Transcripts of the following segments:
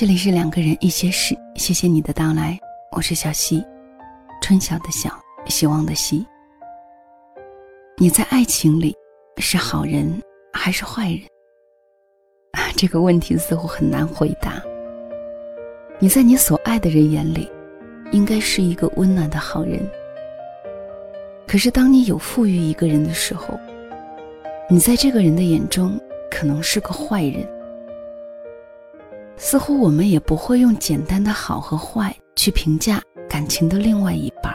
这里是两个人一些事，谢谢你的到来，我是小溪，春晓的晓，希望的希。你在爱情里是好人还是坏人？这个问题似乎很难回答。你在你所爱的人眼里，应该是一个温暖的好人。可是当你有负于一个人的时候，你在这个人的眼中可能是个坏人。似乎我们也不会用简单的好和坏去评价感情的另外一半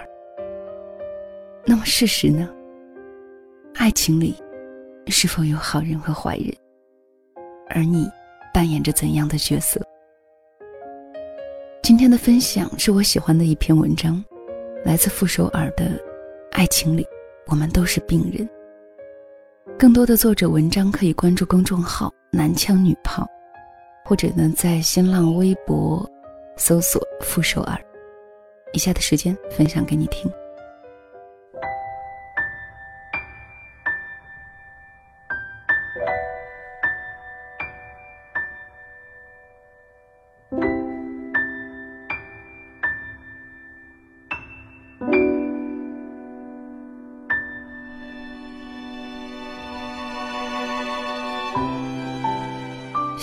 那么事实呢？爱情里是否有好人和坏人？而你扮演着怎样的角色？今天的分享是我喜欢的一篇文章，来自傅首尔的《爱情里我们都是病人》。更多的作者文章可以关注公众号“男枪女炮”。或者呢，在新浪微博搜索“傅首尔”。以下的时间分享给你听。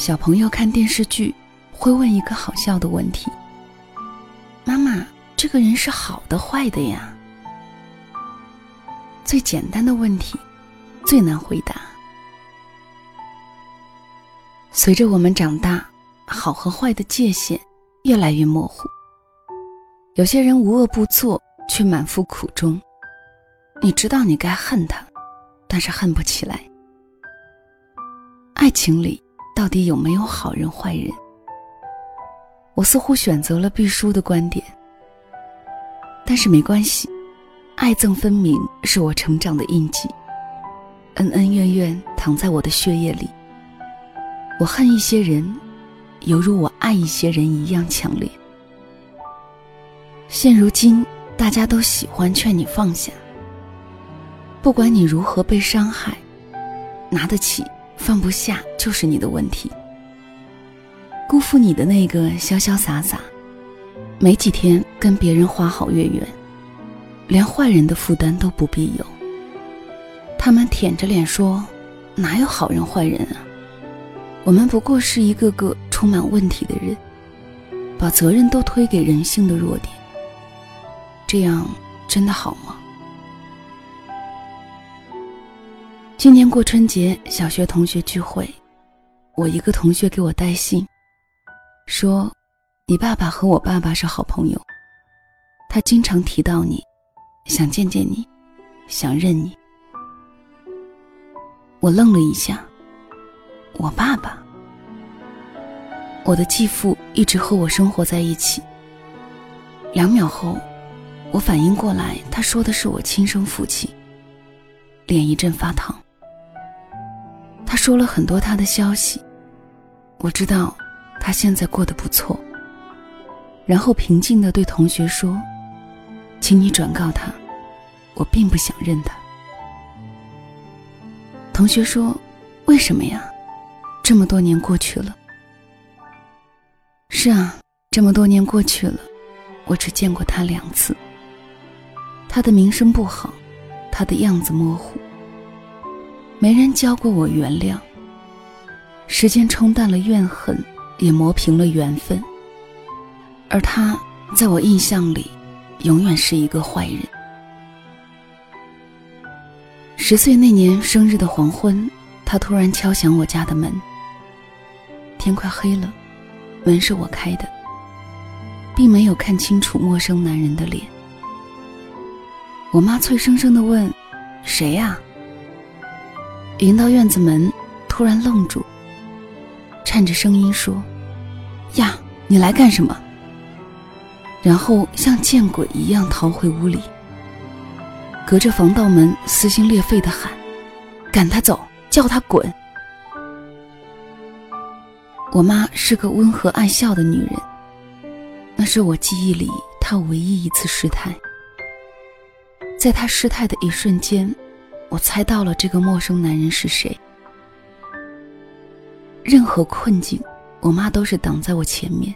小朋友看电视剧会问一个好笑的问题：“妈妈，这个人是好的坏的呀？”最简单的问题，最难回答。随着我们长大，好和坏的界限越来越模糊。有些人无恶不作，却满腹苦衷。你知道你该恨他，但是恨不起来。爱情里。到底有没有好人坏人？我似乎选择了必输的观点，但是没关系，爱憎分明是我成长的印记，恩恩怨怨躺在我的血液里。我恨一些人，犹如我爱一些人一样强烈。现如今，大家都喜欢劝你放下，不管你如何被伤害，拿得起。放不下就是你的问题。辜负你的那个潇潇洒洒，没几天跟别人花好月圆，连坏人的负担都不必有。他们舔着脸说：“哪有好人坏人啊？我们不过是一个个充满问题的人，把责任都推给人性的弱点。这样真的好吗？”今年过春节，小学同学聚会，我一个同学给我带信，说：“你爸爸和我爸爸是好朋友，他经常提到你，想见见你，想认你。”我愣了一下，我爸爸，我的继父一直和我生活在一起。两秒后，我反应过来，他说的是我亲生父亲，脸一阵发烫。他说了很多他的消息，我知道他现在过得不错。然后平静地对同学说：“请你转告他，我并不想认他。”同学说：“为什么呀？这么多年过去了。”是啊，这么多年过去了，我只见过他两次。他的名声不好，他的样子模糊。没人教过我原谅。时间冲淡了怨恨，也磨平了缘分。而他，在我印象里，永远是一个坏人。十岁那年生日的黄昏，他突然敲响我家的门。天快黑了，门是我开的，并没有看清楚陌生男人的脸。我妈脆生生的问：“谁呀？”迎到院子门，突然愣住，颤着声音说：“呀，你来干什么？”然后像见鬼一样逃回屋里，隔着防盗门撕心裂肺的喊：“赶他走，叫他滚！”我妈是个温和爱笑的女人，那是我记忆里她唯一一次失态。在她失态的一瞬间。我猜到了这个陌生男人是谁。任何困境我妈都是挡在我前面。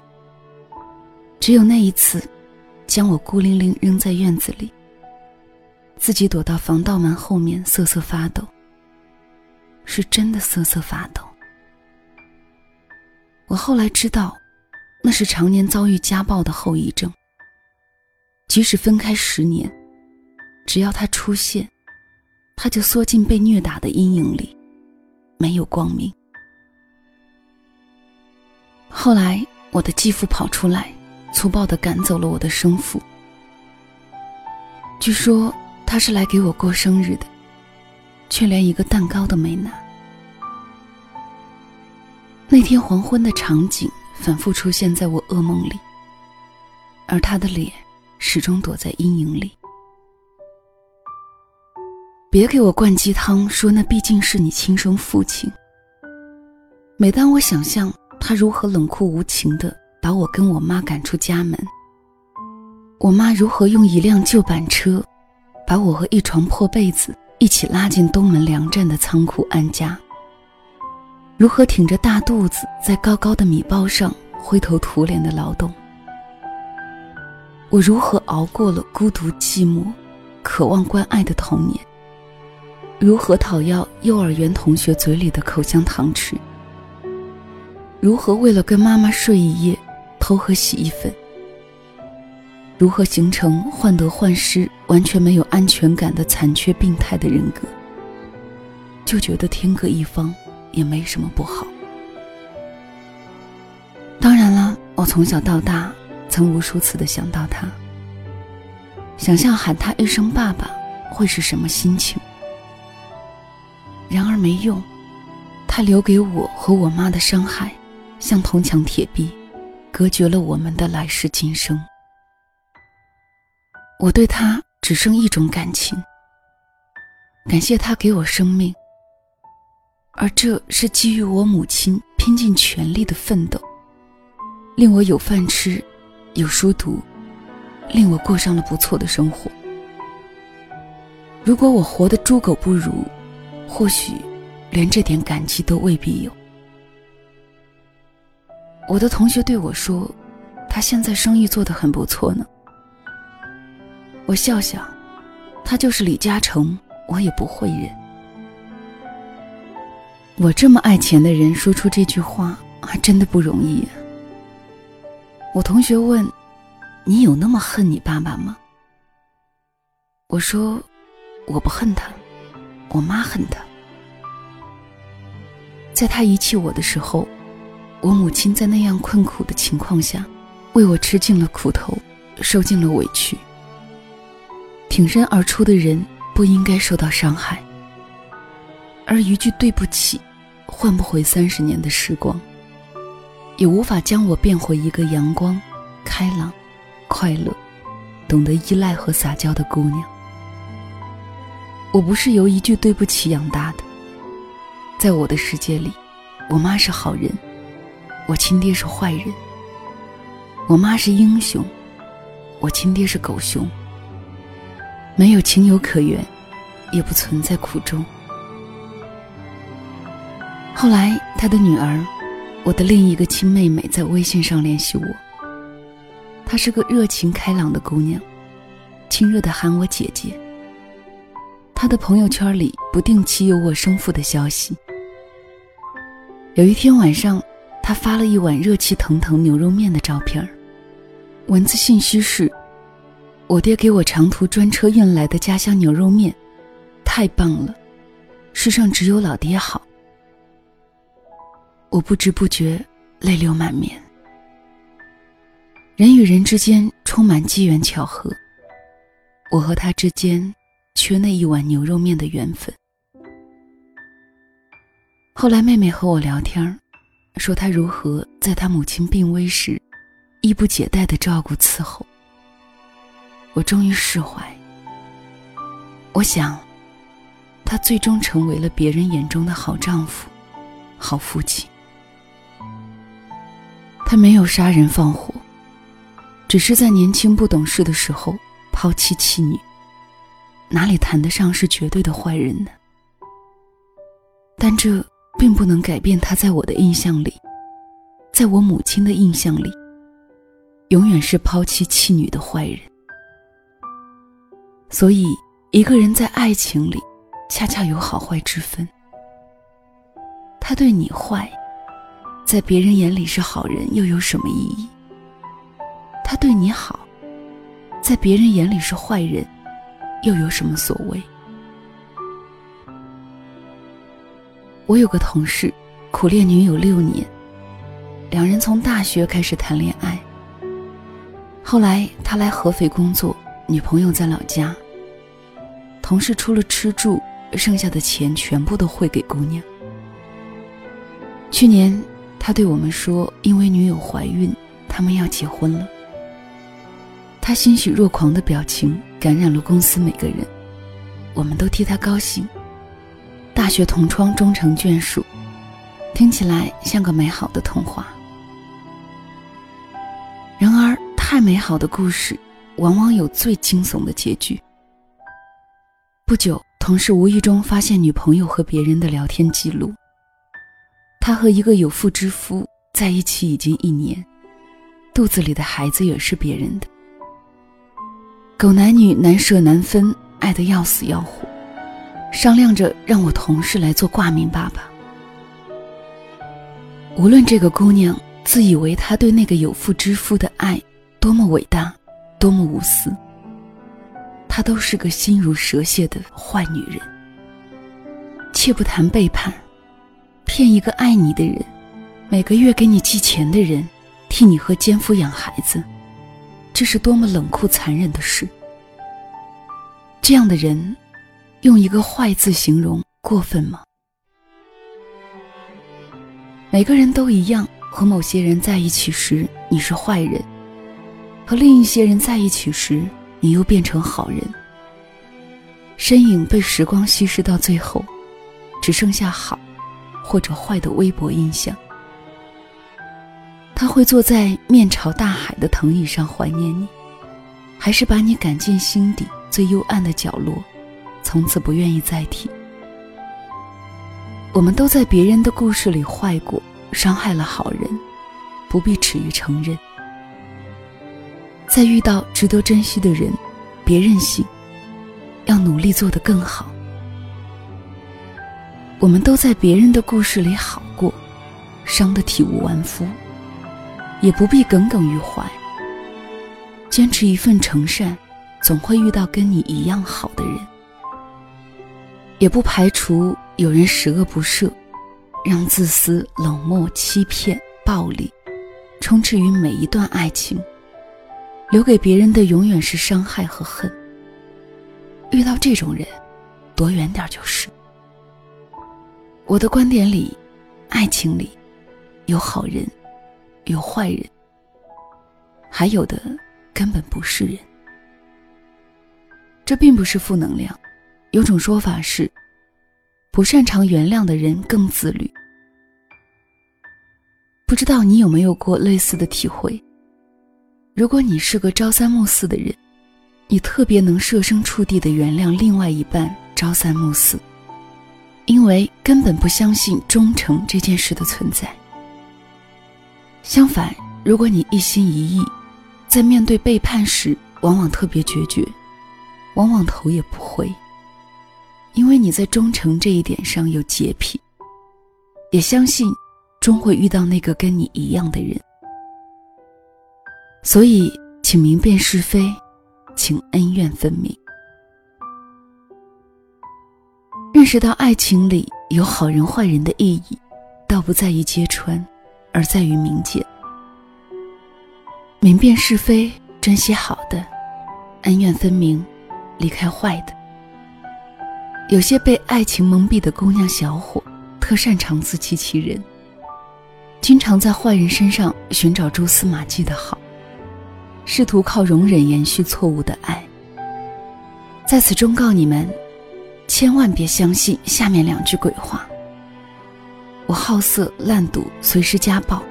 只有那一次，将我孤零零扔在院子里，自己躲到防盗门后面瑟瑟发抖。是真的瑟瑟发抖。我后来知道，那是常年遭遇家暴的后遗症。即使分开十年，只要他出现，他就缩进被虐打的阴影里，没有光明。后来，我的继父跑出来，粗暴的赶走了我的生父。据说他是来给我过生日的，却连一个蛋糕都没拿。那天黄昏的场景反复出现在我噩梦里，而他的脸。始终躲在阴影里。别给我灌鸡汤，说那毕竟是你亲生父亲。每当我想象他如何冷酷无情的把我跟我妈赶出家门，我妈如何用一辆旧板车，把我和一床破被子一起拉进东门粮站的仓库安家，如何挺着大肚子在高高的米包上灰头土脸的劳动。我如何熬过了孤独寂寞、渴望关爱的童年？如何讨要幼儿园同学嘴里的口香糖吃？如何为了跟妈妈睡一夜，偷喝洗衣粉？如何形成患得患失、完全没有安全感的残缺病态的人格？就觉得天各一方也没什么不好。当然了，我从小到大。曾无数次的想到他，想象喊他一声爸爸会是什么心情。然而没用，他留给我和我妈的伤害，像铜墙铁壁，隔绝了我们的来世今生。我对他只剩一种感情，感谢他给我生命，而这是基于我母亲拼尽全力的奋斗，令我有饭吃。有书读，令我过上了不错的生活。如果我活得猪狗不如，或许连这点感激都未必有。我的同学对我说：“他现在生意做得很不错呢。”我笑笑，他就是李嘉诚，我也不会认。我这么爱钱的人说出这句话，还真的不容易。我同学问：“你有那么恨你爸爸吗？”我说：“我不恨他，我妈恨他。在他遗弃我的时候，我母亲在那样困苦的情况下，为我吃尽了苦头，受尽了委屈。挺身而出的人不应该受到伤害，而一句对不起，换不回三十年的时光。”也无法将我变回一个阳光、开朗、快乐、懂得依赖和撒娇的姑娘。我不是由一句对不起养大的，在我的世界里，我妈是好人，我亲爹是坏人；我妈是英雄，我亲爹是狗熊。没有情有可原，也不存在苦衷。后来，他的女儿。我的另一个亲妹妹在微信上联系我。她是个热情开朗的姑娘，亲热的喊我姐姐。他的朋友圈里不定期有我生父的消息。有一天晚上，他发了一碗热气腾腾牛肉面的照片文字信息是：“我爹给我长途专车运来的家乡牛肉面，太棒了，世上只有老爹好。”我不知不觉泪流满面。人与人之间充满机缘巧合，我和他之间缺那一碗牛肉面的缘分。后来妹妹和我聊天，说她如何在她母亲病危时，衣不解带的照顾伺候。我终于释怀。我想，他最终成为了别人眼中的好丈夫、好父亲。他没有杀人放火，只是在年轻不懂事的时候抛弃妻女，哪里谈得上是绝对的坏人呢？但这并不能改变他在我的印象里，在我母亲的印象里，永远是抛妻弃女的坏人。所以，一个人在爱情里，恰恰有好坏之分。他对你坏，在别人眼里是好人，又有什么意义？他对你好，在别人眼里是坏人，又有什么所谓？我有个同事，苦恋女友六年，两人从大学开始谈恋爱。后来他来合肥工作，女朋友在老家。同事出了吃住，剩下的钱全部都汇给姑娘。去年他对我们说，因为女友怀孕，他们要结婚了。他欣喜若狂的表情感染了公司每个人，我们都替他高兴。大学同窗终成眷属，听起来像个美好的童话。然而，太美好的故事，往往有最惊悚的结局。不久，同事无意中发现女朋友和别人的聊天记录。他和一个有妇之夫在一起已经一年，肚子里的孩子也是别人的。狗男女难舍难分，爱得要死要活。商量着让我同事来做挂名爸爸。无论这个姑娘自以为她对那个有妇之夫的爱多么伟大，多么无私，她都是个心如蛇蝎的坏女人。切不谈背叛，骗一个爱你的人，每个月给你寄钱的人，替你和奸夫养孩子，这是多么冷酷残忍的事。这样的人。用一个“坏”字形容过分吗？每个人都一样，和某些人在一起时你是坏人，和另一些人在一起时你又变成好人。身影被时光稀释到最后，只剩下好或者坏的微薄印象。他会坐在面朝大海的藤椅上怀念你，还是把你赶进心底最幽暗的角落？从此不愿意再提。我们都在别人的故事里坏过，伤害了好人，不必耻于承认。在遇到值得珍惜的人，别任性，要努力做得更好。我们都在别人的故事里好过，伤得体无完肤，也不必耿耿于怀。坚持一份诚善，总会遇到跟你一样好的人。也不排除有人十恶不赦，让自私、冷漠、欺骗、暴力充斥于每一段爱情，留给别人的永远是伤害和恨。遇到这种人，躲远点就是。我的观点里，爱情里有好人，有坏人，还有的根本不是人。这并不是负能量。有种说法是，不擅长原谅的人更自律。不知道你有没有过类似的体会？如果你是个朝三暮四的人，你特别能设身处地的原谅另外一半朝三暮四，因为根本不相信忠诚这件事的存在。相反，如果你一心一意，在面对背叛时，往往特别决绝，往往头也不回。因为你在忠诚这一点上有洁癖，也相信终会遇到那个跟你一样的人，所以请明辨是非，请恩怨分明。认识到爱情里有好人坏人的意义，倒不在于揭穿，而在于明鉴。明辨是非，珍惜好的，恩怨分明，离开坏的。有些被爱情蒙蔽的姑娘小伙，特擅长自欺欺人，经常在坏人身上寻找蛛丝马迹的好，试图靠容忍延续错误的爱。在此忠告你们，千万别相信下面两句鬼话：我好色烂赌随时家暴。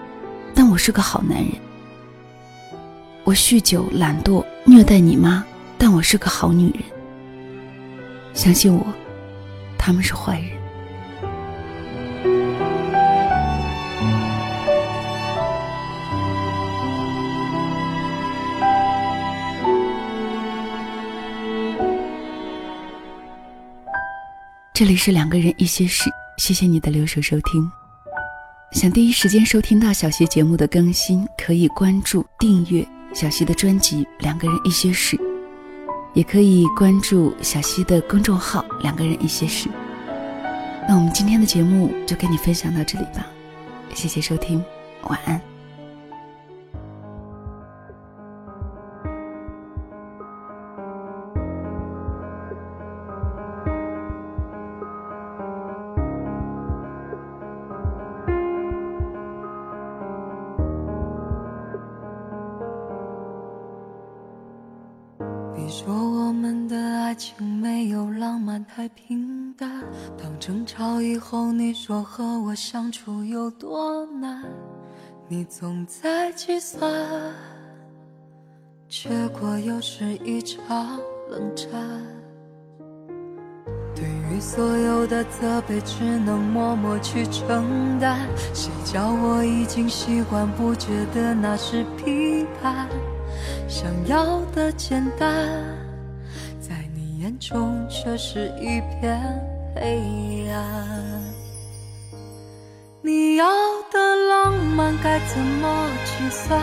但我是个好男人。我酗酒懒惰虐待你妈但我是个好女人。相信我他们是坏人。这里是两个人一些事。谢谢你的留守收听。想第一时间收听到小溪节目的更新，可以关注订阅小溪的专辑《两个人一些事》，也可以关注小溪的公众号《两个人一些事》。那我们今天的节目就跟你分享到这里吧，谢谢收听，晚安。争吵以后，你说和我相处有多难，你总在计算，结果又是一场冷战。对于所有的责备，只能默默去承担。谁叫我已经习惯，不觉得那是批判，想要的简单。在你眼中却是一片黑暗。你要的浪漫该怎么计算？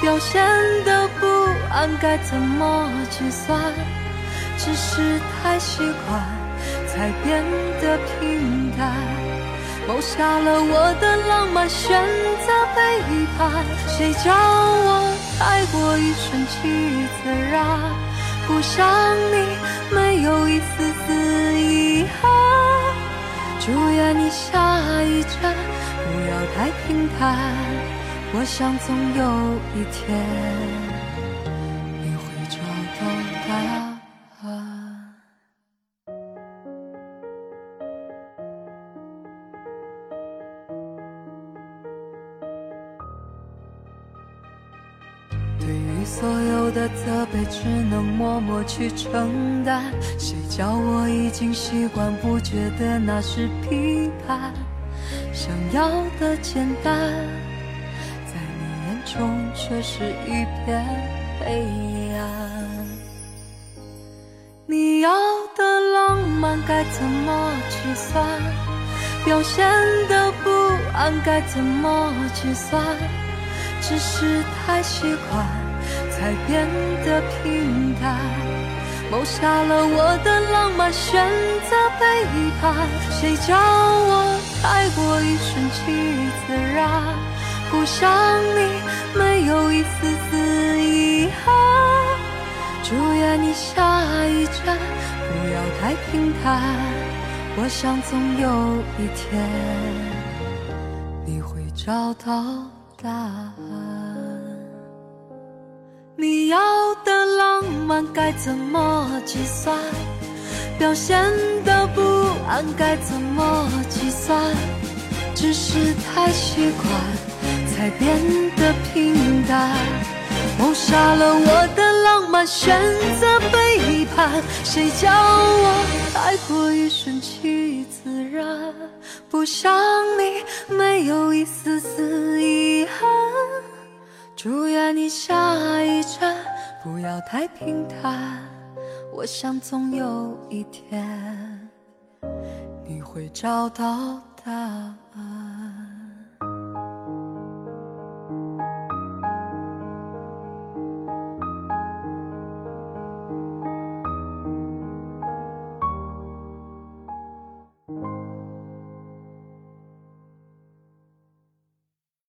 表现的不安该怎么计算？只是太习惯，才变得平淡。谋杀了我的浪漫，选择背叛。谁叫我太过于顺其自然？不想你没有一丝丝遗憾，祝愿你下一站不要太平淡，我想总有一天。只能默默去承担，谁叫我已经习惯，不觉得那是批判。想要的简单，在你眼中却是一片黑暗。你要的浪漫该怎么计算？表现的不安该怎么计算？只是太习惯。才变得平淡，谋杀了我的浪漫，选择背叛。谁叫我太过于顺其自然？不想你没有一丝丝遗憾。祝愿你下一站不要太平淡，我想总有一天你会找到答案。浪漫该怎么计算？表现的不安该怎么计算？只是太习惯，才变得平淡。谋杀了我的浪漫，选择背叛。谁叫我太过于顺其自然？不想你没有一丝丝遗憾。祝愿你下一站不要太平淡，我想总有一天你会找到答案。